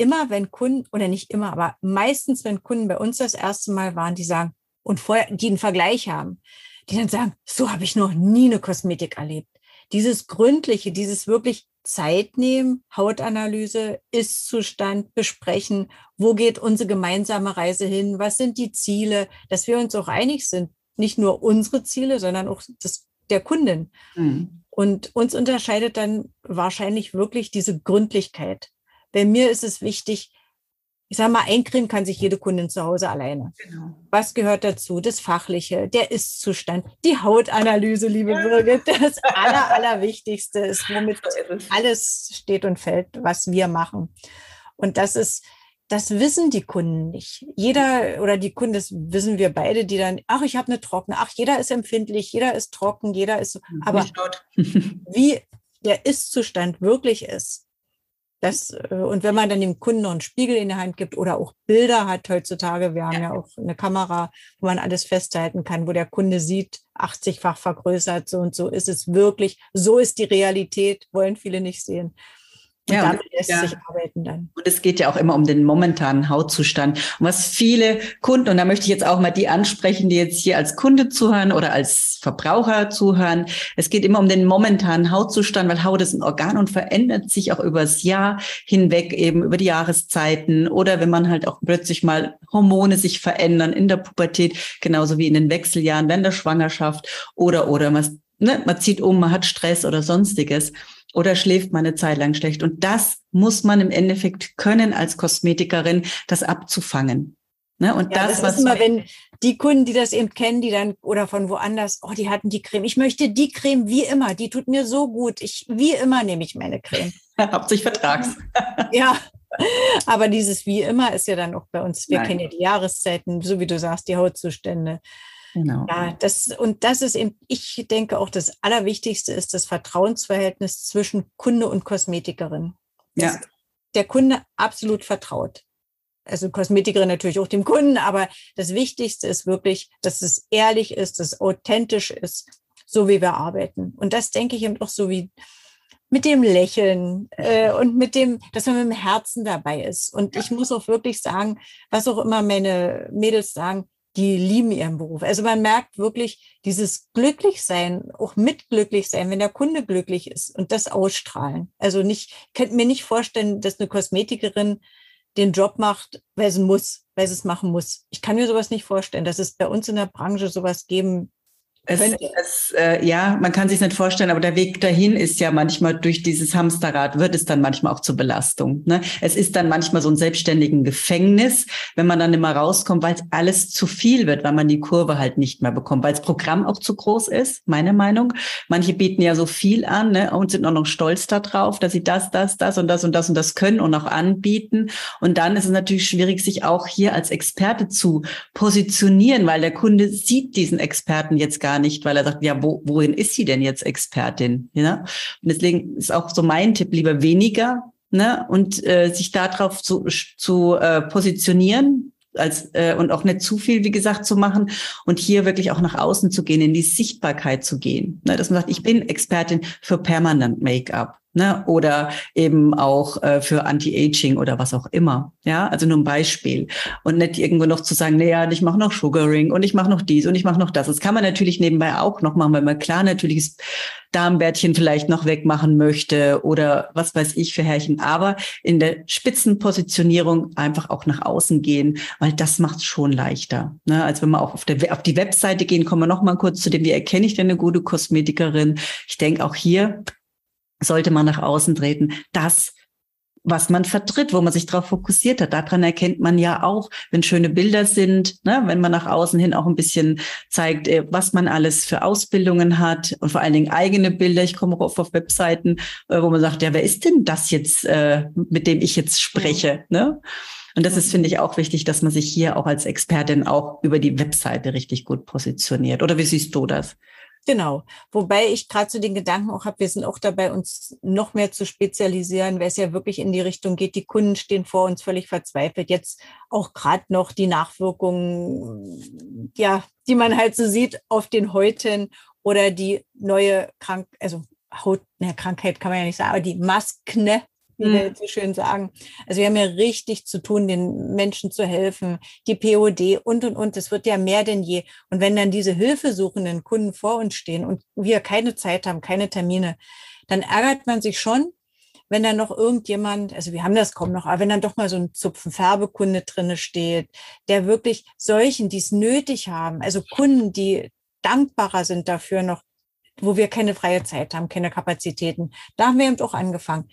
S2: immer wenn Kunden, oder nicht immer, aber meistens, wenn Kunden bei uns das erste Mal waren, die sagen, und vorher, die einen Vergleich haben, die dann sagen, so habe ich noch nie eine Kosmetik erlebt. Dieses Gründliche, dieses wirklich Zeit nehmen, Hautanalyse, Ist-Zustand besprechen, wo geht unsere gemeinsame Reise hin, was sind die Ziele, dass wir uns auch einig sind, nicht nur unsere Ziele, sondern auch das der Kundin. Mhm. Und uns unterscheidet dann wahrscheinlich wirklich diese Gründlichkeit. Bei mir ist es wichtig, ich sage mal, eincremen kann sich jede Kundin zu Hause alleine. Genau. Was gehört dazu? Das Fachliche, der Ist-Zustand, die Hautanalyse, liebe Birgit, das (laughs) Aller, Allerwichtigste ist, womit alles steht und fällt, was wir machen. Und das ist, das wissen die Kunden nicht. Jeder oder die Kunden, das wissen wir beide, die dann, ach, ich habe eine trockene, ach, jeder ist empfindlich, jeder ist trocken, jeder ist, aber wie der Ist-Zustand wirklich ist, das, äh, und wenn man dann dem Kunden noch einen Spiegel in die Hand gibt oder auch Bilder hat heutzutage, wir haben ja, ja auch eine Kamera, wo man alles festhalten kann, wo der Kunde sieht, 80-fach vergrößert, so und so ist es wirklich, so ist die Realität, wollen viele nicht sehen. Und ja, damit lässt ja. sich arbeiten dann.
S1: Und es geht ja auch immer um den momentanen Hautzustand. Und was viele Kunden, und da möchte ich jetzt auch mal die ansprechen, die jetzt hier als Kunde zuhören oder als Verbraucher zuhören. Es geht immer um den momentanen Hautzustand, weil Haut ist ein Organ und verändert sich auch übers Jahr hinweg, eben über die Jahreszeiten oder wenn man halt auch plötzlich mal Hormone sich verändern in der Pubertät, genauso wie in den Wechseljahren, während der Schwangerschaft oder, oder man, ne, man zieht um, man hat Stress oder sonstiges oder schläft man eine Zeit lang schlecht. Und das muss man im Endeffekt können als Kosmetikerin, das abzufangen.
S2: Ne? Und ja, das, das ist immer, wenn die Kunden, die das eben kennen, die dann oder von woanders, oh, die hatten die Creme. Ich möchte die Creme wie immer, die tut mir so gut. Ich wie immer nehme ich meine Creme. (laughs)
S1: Hauptsächlich Vertrags. (laughs)
S2: ja. Aber dieses wie immer ist ja dann auch bei uns. Wir Nein. kennen ja die Jahreszeiten, so wie du sagst, die Hautzustände. Genau. Ja, das, und das ist eben, ich denke auch, das Allerwichtigste ist das Vertrauensverhältnis zwischen Kunde und Kosmetikerin. Ja. Der Kunde absolut vertraut. Also Kosmetikerin natürlich auch dem Kunden, aber das Wichtigste ist wirklich, dass es ehrlich ist, dass es authentisch ist, so wie wir arbeiten. Und das denke ich eben auch so wie mit dem Lächeln äh, und mit dem, dass man mit dem Herzen dabei ist. Und ich muss auch wirklich sagen, was auch immer meine Mädels sagen, die lieben ihren Beruf. Also man merkt wirklich dieses Glücklichsein, auch mitglücklich sein, wenn der Kunde glücklich ist und das ausstrahlen. Also nicht, könnte mir nicht vorstellen, dass eine Kosmetikerin den Job macht, weil sie muss, weil sie es machen muss. Ich kann mir sowas nicht vorstellen, dass es bei uns in der Branche sowas geben
S1: es, es, äh, ja, man kann sich nicht vorstellen, aber der Weg dahin ist ja manchmal durch dieses Hamsterrad, wird es dann manchmal auch zur Belastung. Ne? Es ist dann manchmal so ein selbstständigen Gefängnis, wenn man dann immer rauskommt, weil es alles zu viel wird, weil man die Kurve halt nicht mehr bekommt, weil das Programm auch zu groß ist, meine Meinung. Manche bieten ja so viel an ne, und sind auch noch stolz darauf, dass sie das, das, das und das und das und das können und auch anbieten. Und dann ist es natürlich schwierig, sich auch hier als Experte zu positionieren, weil der Kunde sieht diesen Experten jetzt gar nicht, weil er sagt, ja, wo, wohin ist sie denn jetzt Expertin? Ja? Und deswegen ist auch so mein Tipp, lieber weniger ne? und äh, sich darauf zu, zu äh, positionieren, als äh, und auch nicht zu viel, wie gesagt, zu machen und hier wirklich auch nach außen zu gehen, in die Sichtbarkeit zu gehen. Ne, dass man sagt, ich bin Expertin für Permanent Make-up ne? oder eben auch äh, für Anti-Aging oder was auch immer. Ja, also nur ein Beispiel. Und nicht irgendwo noch zu sagen, naja, ich mache noch Sugaring und ich mache noch dies und ich mache noch das. Das kann man natürlich nebenbei auch noch machen, weil man klar natürlich das Darmbärtchen vielleicht noch wegmachen möchte oder was weiß ich für Härchen. Aber in der Spitzenpositionierung einfach auch nach außen gehen, weil das macht es schon leichter. Ne? Als wenn wir auch auf, der, auf die Webseite gehen, kommen wir noch mal kurz zu dem, wie erkenne ich denn eine gute Kosmetikerin? Ich denke auch hier sollte man nach außen treten, das was man vertritt, wo man sich darauf fokussiert hat. Daran erkennt man ja auch, wenn schöne Bilder sind, ne, wenn man nach außen hin auch ein bisschen zeigt, äh, was man alles für Ausbildungen hat und vor allen Dingen eigene Bilder. Ich komme auch oft auf Webseiten, äh, wo man sagt, ja, wer ist denn das jetzt, äh, mit dem ich jetzt spreche? Ne? Und das ist, finde ich, auch wichtig, dass man sich hier auch als Expertin auch über die Webseite richtig gut positioniert. Oder wie siehst du das?
S2: Genau. Wobei ich gerade so den Gedanken auch habe, wir sind auch dabei, uns noch mehr zu spezialisieren, weil es ja wirklich in die Richtung geht. Die Kunden stehen vor uns völlig verzweifelt. Jetzt auch gerade noch die Nachwirkungen, ja, die man halt so sieht auf den Häuten oder die neue Krank, also Haut, ne, Krankheit kann man ja nicht sagen, aber die Maskne, wie mhm. wir so schön sagen. Also wir haben ja richtig zu tun, den Menschen zu helfen, die POD und, und, und. Es wird ja mehr denn je. Und wenn dann diese hilfesuchenden Kunden vor uns stehen und wir keine Zeit haben, keine Termine, dann ärgert man sich schon, wenn dann noch irgendjemand, also wir haben das kaum noch, aber wenn dann doch mal so ein Zupfen Färbekunde drinne steht, der wirklich solchen, die es nötig haben, also Kunden, die dankbarer sind dafür noch, wo wir keine freie Zeit haben, keine Kapazitäten. Da haben wir eben auch angefangen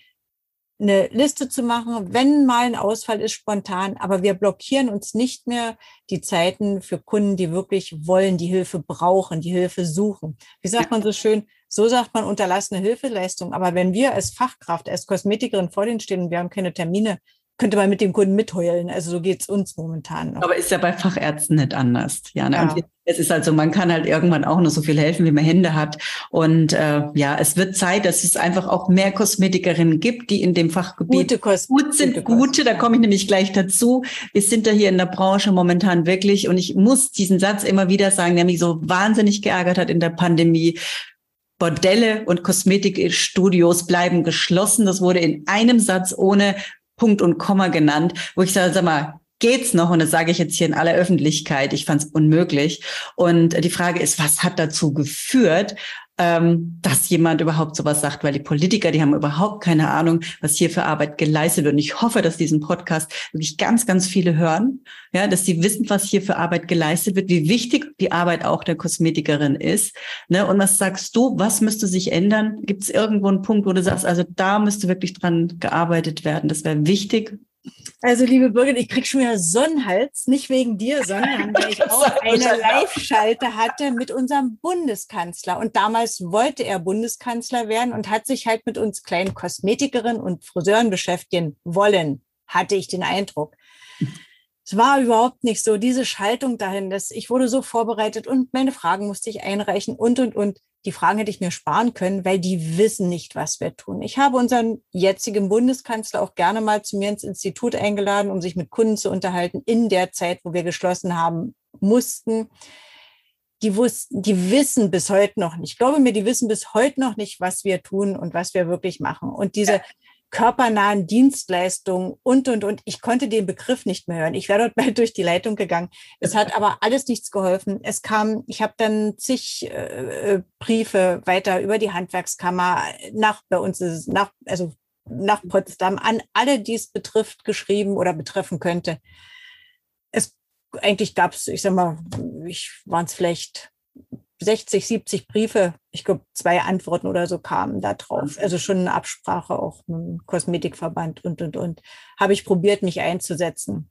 S2: eine Liste zu machen, wenn mal ein Ausfall ist, spontan, aber wir blockieren uns nicht mehr die Zeiten für Kunden, die wirklich wollen, die Hilfe brauchen, die Hilfe suchen. Wie sagt man so schön? So sagt man unterlassene Hilfeleistung. Aber wenn wir als Fachkraft, als Kosmetikerin vor denen stehen und wir haben keine Termine, könnte man mit dem Kunden mitheulen. Also so geht's uns momentan.
S1: Noch. Aber ist ja bei Fachärzten nicht anders. Ja, ne? ja. Und es ist also, man kann halt irgendwann auch nur so viel helfen, wie man Hände hat. Und äh, ja, es wird Zeit, dass es einfach auch mehr Kosmetikerinnen gibt, die in dem Fachgebiet
S2: gute Kost
S1: gut sind. Gute, gute da komme ich nämlich gleich dazu. Wir sind da hier in der Branche momentan wirklich, und ich muss diesen Satz immer wieder sagen, der mich so wahnsinnig geärgert hat in der Pandemie. Bordelle und Kosmetikstudios bleiben geschlossen. Das wurde in einem Satz ohne Punkt und Komma genannt, wo ich sage, sag mal, geht's noch? Und das sage ich jetzt hier in aller Öffentlichkeit. Ich fand es unmöglich. Und die Frage ist, was hat dazu geführt? Ähm, dass jemand überhaupt sowas sagt, weil die Politiker, die haben überhaupt keine Ahnung, was hier für Arbeit geleistet wird. Und ich hoffe, dass diesen Podcast wirklich ganz, ganz viele hören, ja, dass sie wissen, was hier für Arbeit geleistet wird, wie wichtig die Arbeit auch der Kosmetikerin ist. Ne? Und was sagst du, was müsste sich ändern? Gibt es irgendwo einen Punkt, wo du sagst, also da müsste wirklich dran gearbeitet werden? Das wäre wichtig,
S2: also, liebe Birgit, ich krieg schon wieder Sonnenhals, nicht wegen dir, sondern weil ich (laughs) auch eine Live-Schalte hatte mit unserem Bundeskanzler. Und damals wollte er Bundeskanzler werden und hat sich halt mit uns kleinen Kosmetikerinnen und Friseuren beschäftigen wollen, hatte ich den Eindruck. Es war überhaupt nicht so, diese Schaltung dahin, dass ich wurde so vorbereitet und meine Fragen musste ich einreichen und, und, und. Die Fragen hätte ich mir sparen können, weil die wissen nicht, was wir tun. Ich habe unseren jetzigen Bundeskanzler auch gerne mal zu mir ins Institut eingeladen, um sich mit Kunden zu unterhalten in der Zeit, wo wir geschlossen haben mussten. Die wussten, die wissen bis heute noch nicht. Ich glaube mir, die wissen bis heute noch nicht, was wir tun und was wir wirklich machen. Und diese körpernahen Dienstleistungen und, und, und. Ich konnte den Begriff nicht mehr hören. Ich wäre dort (laughs) mal durch die Leitung gegangen. Es hat aber alles nichts geholfen. Es kam, ich habe dann zig äh, Briefe weiter über die Handwerkskammer nach bei uns, ist, nach, also nach Potsdam an alle, die es betrifft, geschrieben oder betreffen könnte. Es eigentlich gab es, ich sag mal, ich waren es vielleicht 60, 70 Briefe, ich glaube, zwei Antworten oder so kamen da drauf. Also schon eine Absprache auch mit dem Kosmetikverband und, und, und. Habe ich probiert, mich einzusetzen.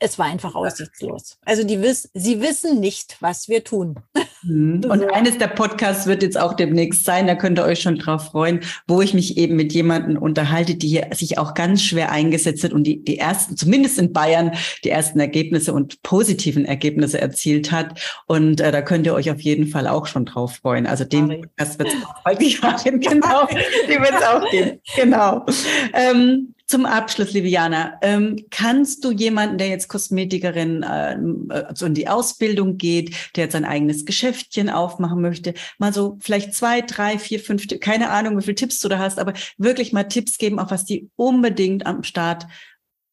S2: Es war einfach aussichtslos. Also die wiss, sie wissen nicht, was wir tun.
S1: Mhm. Und eines der Podcasts wird jetzt auch demnächst sein, da könnt ihr euch schon drauf freuen, wo ich mich eben mit jemandem unterhalte, die hier sich auch ganz schwer eingesetzt hat und die, die ersten, zumindest in Bayern, die ersten Ergebnisse und positiven Ergebnisse erzielt hat. Und äh, da könnt ihr euch auf jeden Fall auch schon drauf freuen. Also den Podcast wird es auch (laughs) genau, die wird es auch geben. Genau. Ähm, zum Abschluss, liebe Jana, ähm, kannst du jemanden, der jetzt Kosmetikerin äh, also in die Ausbildung geht, der jetzt sein eigenes Geschäftchen aufmachen möchte, mal so vielleicht zwei, drei, vier, fünf, keine Ahnung, wie viele Tipps du da hast, aber wirklich mal Tipps geben, auf was die unbedingt am Start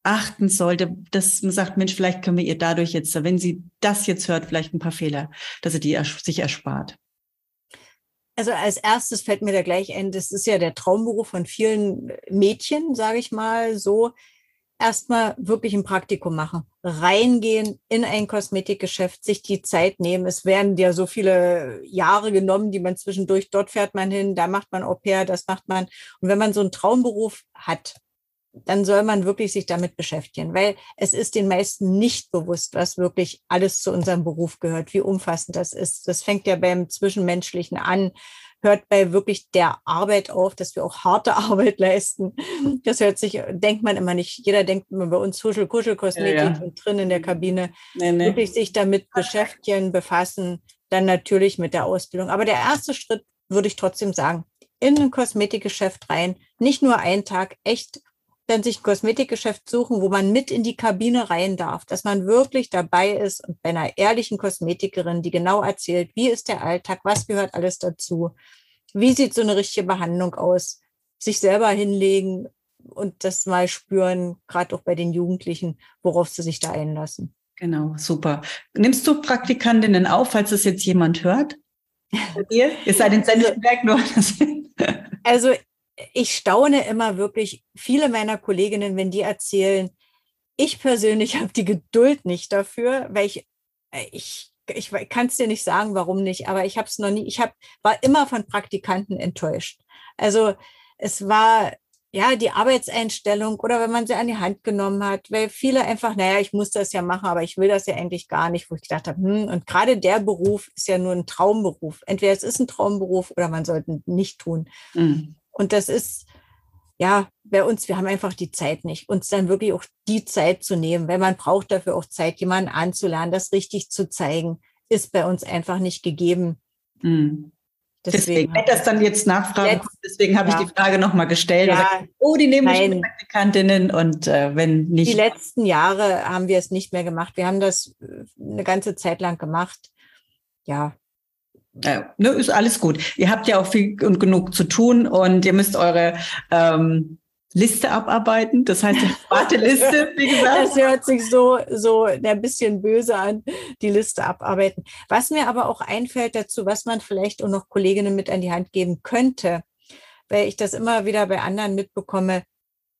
S1: achten sollte, dass man sagt, Mensch, vielleicht können wir ihr dadurch jetzt, wenn sie das jetzt hört, vielleicht ein paar Fehler, dass sie die sich erspart.
S2: Also als erstes fällt mir da gleich ein, das ist ja der Traumberuf von vielen Mädchen, sage ich mal so. Erstmal wirklich ein Praktikum machen, reingehen in ein Kosmetikgeschäft, sich die Zeit nehmen. Es werden ja so viele Jahre genommen, die man zwischendurch, dort fährt man hin, da macht man Au pair, das macht man. Und wenn man so einen Traumberuf hat, dann soll man wirklich sich damit beschäftigen, weil es ist den meisten nicht bewusst, was wirklich alles zu unserem Beruf gehört, wie umfassend das ist. Das fängt ja beim Zwischenmenschlichen an, hört bei wirklich der Arbeit auf, dass wir auch harte (laughs) Arbeit leisten. Das hört sich, denkt man immer nicht. Jeder denkt immer bei uns Huschel, Kuschel, Kosmetik ja, ja. und drin in der Kabine. Nee, nee. Wirklich sich damit beschäftigen, befassen, dann natürlich mit der Ausbildung. Aber der erste Schritt würde ich trotzdem sagen, in ein Kosmetikgeschäft rein, nicht nur einen Tag, echt dann sich ein Kosmetikgeschäft suchen, wo man mit in die Kabine rein darf, dass man wirklich dabei ist und bei einer ehrlichen Kosmetikerin, die genau erzählt, wie ist der Alltag, was gehört alles dazu, wie sieht so eine richtige Behandlung aus, sich selber hinlegen und das mal spüren, gerade auch bei den Jugendlichen, worauf sie sich da einlassen.
S1: Genau, super. Nimmst du Praktikantinnen auf, falls es jetzt jemand hört? (laughs) Ihr? Ihr seid in Senftenberg nur.
S2: Also ich staune immer wirklich viele meiner Kolleginnen, wenn die erzählen, ich persönlich (laughs) habe die Geduld nicht dafür, weil ich, äh, ich, ich kann es dir nicht sagen, warum nicht, aber ich habe es noch nie, ich hab, war immer von Praktikanten enttäuscht. Also es war ja die Arbeitseinstellung oder wenn man sie an die Hand genommen hat, weil viele einfach, naja, ich muss das ja machen, aber ich will das ja eigentlich gar nicht, wo ich gedacht habe, hm, und gerade der Beruf ist ja nur ein Traumberuf. Entweder es ist ein Traumberuf oder man sollte ihn nicht tun. Mhm. Und das ist, ja, bei uns, wir haben einfach die Zeit nicht, uns dann wirklich auch die Zeit zu nehmen, weil man braucht dafür auch Zeit, jemanden anzulernen, das richtig zu zeigen, ist bei uns einfach nicht gegeben.
S1: Mhm. Deswegen, deswegen das dann jetzt Nachfragen kommt, deswegen habe ja. ich die Frage nochmal gestellt. Ja, gesagt, oh, die nehmen nein. mich Praktikantinnen und äh, wenn nicht.
S2: Die letzten Jahre haben wir es nicht mehr gemacht. Wir haben das äh, eine ganze Zeit lang gemacht. Ja,
S1: äh, ne, ist alles gut. Ihr habt ja auch viel und genug zu tun und ihr müsst eure ähm, Liste abarbeiten. Das heißt, die (laughs) Warteliste,
S2: wie gesagt. Das hört sich so, so ein bisschen böse an, die Liste abarbeiten. Was mir aber auch einfällt dazu, was man vielleicht auch noch Kolleginnen mit an die Hand geben könnte, weil ich das immer wieder bei anderen mitbekomme.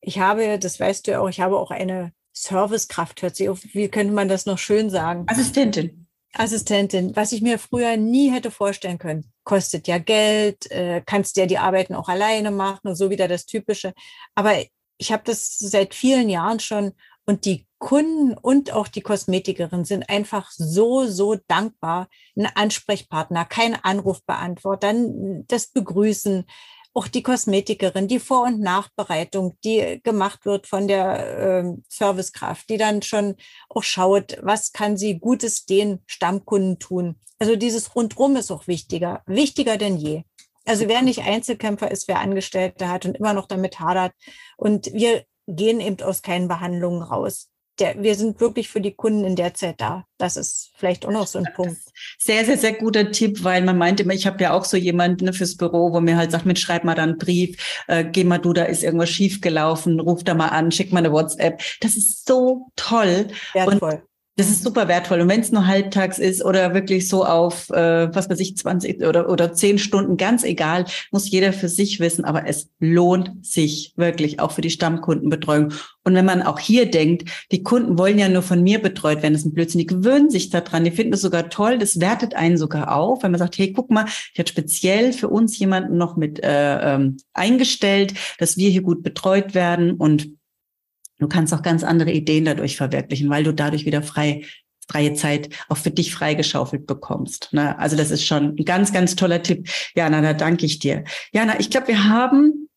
S2: Ich habe, das weißt du ja auch, ich habe auch eine Servicekraft, hört sich auf, wie könnte man das noch schön sagen?
S1: Assistentin.
S2: Assistentin, was ich mir früher nie hätte vorstellen können. Kostet ja Geld, äh, kannst ja die Arbeiten auch alleine machen und so wieder das Typische. Aber ich habe das seit vielen Jahren schon und die Kunden und auch die Kosmetikerin sind einfach so, so dankbar. Ein Ansprechpartner, kein Anrufbeantworter, das Begrüßen, auch die Kosmetikerin, die Vor- und Nachbereitung, die gemacht wird von der äh, Servicekraft, die dann schon auch schaut, was kann sie Gutes den Stammkunden tun. Also dieses Rundrum ist auch wichtiger, wichtiger denn je. Also wer nicht Einzelkämpfer ist, wer Angestellte hat und immer noch damit hadert. Und wir gehen eben aus keinen Behandlungen raus der, wir sind wirklich für die Kunden in der Zeit da. Das ist vielleicht auch noch so ein Punkt.
S1: Sehr, sehr, sehr guter Tipp, weil man meint immer, ich habe ja auch so jemanden ne, fürs Büro, wo mir halt sagt, mit schreib mal da einen Brief, äh, geh mal du, da ist irgendwas schiefgelaufen, ruf da mal an, schick mal eine WhatsApp. Das ist so toll. Wertvoll. Und das ist super wertvoll. Und wenn es nur halbtags ist oder wirklich so auf, äh, was weiß ich, 20 oder, oder 10 Stunden, ganz egal, muss jeder für sich wissen. Aber es lohnt sich wirklich auch für die Stammkundenbetreuung. Und wenn man auch hier denkt, die Kunden wollen ja nur von mir betreut werden, das ist ein Blödsinn. Die gewöhnen sich daran, die finden es sogar toll, das wertet einen sogar auf, wenn man sagt, hey, guck mal, ich habe speziell für uns jemanden noch mit äh, ähm, eingestellt, dass wir hier gut betreut werden und Du kannst auch ganz andere Ideen dadurch verwirklichen, weil du dadurch wieder frei freie Zeit auch für dich freigeschaufelt bekommst. Ne? Also das ist schon ein ganz, ganz toller Tipp. Jana, da danke ich dir. Jana, ich glaube, wir haben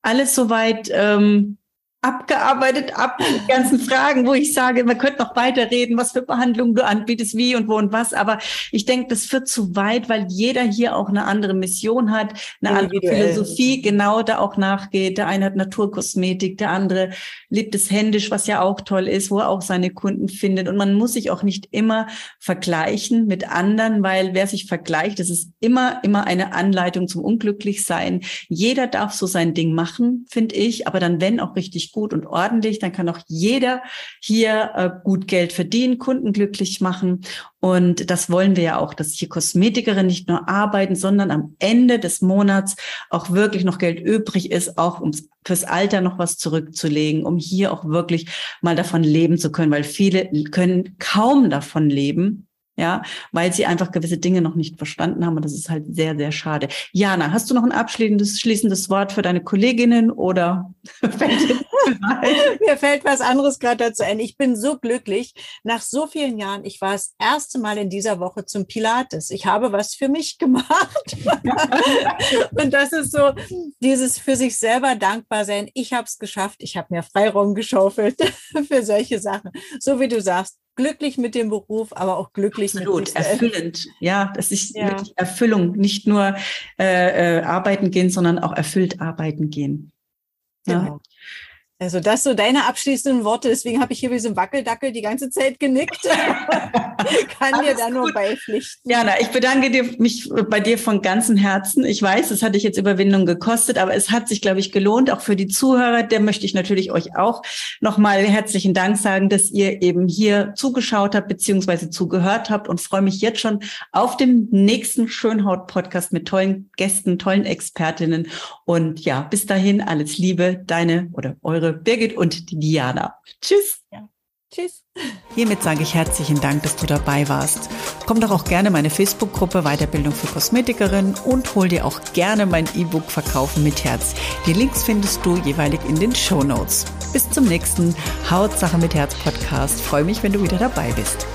S1: alles soweit ähm, abgearbeitet, ab die ganzen Fragen, wo ich sage, man könnte noch weiterreden, was für Behandlungen du anbietest, wie und wo und was. Aber ich denke, das führt zu weit, weil jeder hier auch eine andere Mission hat, eine andere Philosophie genau da auch nachgeht. Der eine hat Naturkosmetik, der andere lebt es händisch, was ja auch toll ist, wo er auch seine Kunden findet. Und man muss sich auch nicht immer vergleichen mit anderen, weil wer sich vergleicht, das ist immer, immer eine Anleitung zum Unglücklichsein. Jeder darf so sein Ding machen, finde ich, aber dann, wenn auch richtig gut und ordentlich, dann kann auch jeder hier äh, gut Geld verdienen, Kunden glücklich machen. Und das wollen wir ja auch, dass hier Kosmetikerinnen nicht nur arbeiten, sondern am Ende des Monats auch wirklich noch Geld übrig ist, auch um fürs Alter noch was zurückzulegen, um hier auch wirklich mal davon leben zu können, weil viele können kaum davon leben ja, weil sie einfach gewisse Dinge noch nicht verstanden haben und das ist halt sehr, sehr schade. Jana, hast du noch ein abschließendes schließendes Wort für deine Kolleginnen oder (laughs) (laughs)
S2: Mir fällt was anderes gerade dazu ein. Ich bin so glücklich. Nach so vielen Jahren, ich war das erste Mal in dieser Woche zum Pilates. Ich habe was für mich (laughs) gemacht. und das ist so dieses für sich selber dankbar sein. Ich habe es geschafft. Ich habe mir Freiraum geschaufelt für solche Sachen. So wie du sagst, glücklich mit dem Beruf, aber auch glücklich
S1: Absolut, mit erfüllend. Ja, das ist ja. wirklich Erfüllung. Nicht nur äh, äh, arbeiten gehen, sondern auch erfüllt arbeiten gehen.
S2: Ja. Genau. Also das so deine abschließenden Worte. Deswegen habe ich hier wie so ein Wackeldackel die ganze Zeit genickt. (laughs) Kann dir da nur beipflichten.
S1: Jana, ich bedanke dir, mich bei dir von ganzem Herzen. Ich weiß, es hat dich jetzt Überwindung gekostet, aber es hat sich, glaube ich, gelohnt. Auch für die Zuhörer, der möchte ich natürlich euch auch nochmal herzlichen Dank sagen, dass ihr eben hier zugeschaut habt, beziehungsweise zugehört habt und freue mich jetzt schon auf den nächsten Schönhaut-Podcast mit tollen Gästen, tollen Expertinnen. Und ja, bis dahin alles Liebe, deine oder eure Birgit und die Diana. Tschüss. Ja. Tschüss. Hiermit sage ich herzlichen Dank, dass du dabei warst. Komm doch auch gerne in meine Facebook-Gruppe Weiterbildung für Kosmetikerinnen und hol dir auch gerne mein E-Book Verkaufen mit Herz. Die Links findest du jeweilig in den Show Notes. Bis zum nächsten Hautsache mit Herz Podcast. Freue mich, wenn du wieder dabei bist.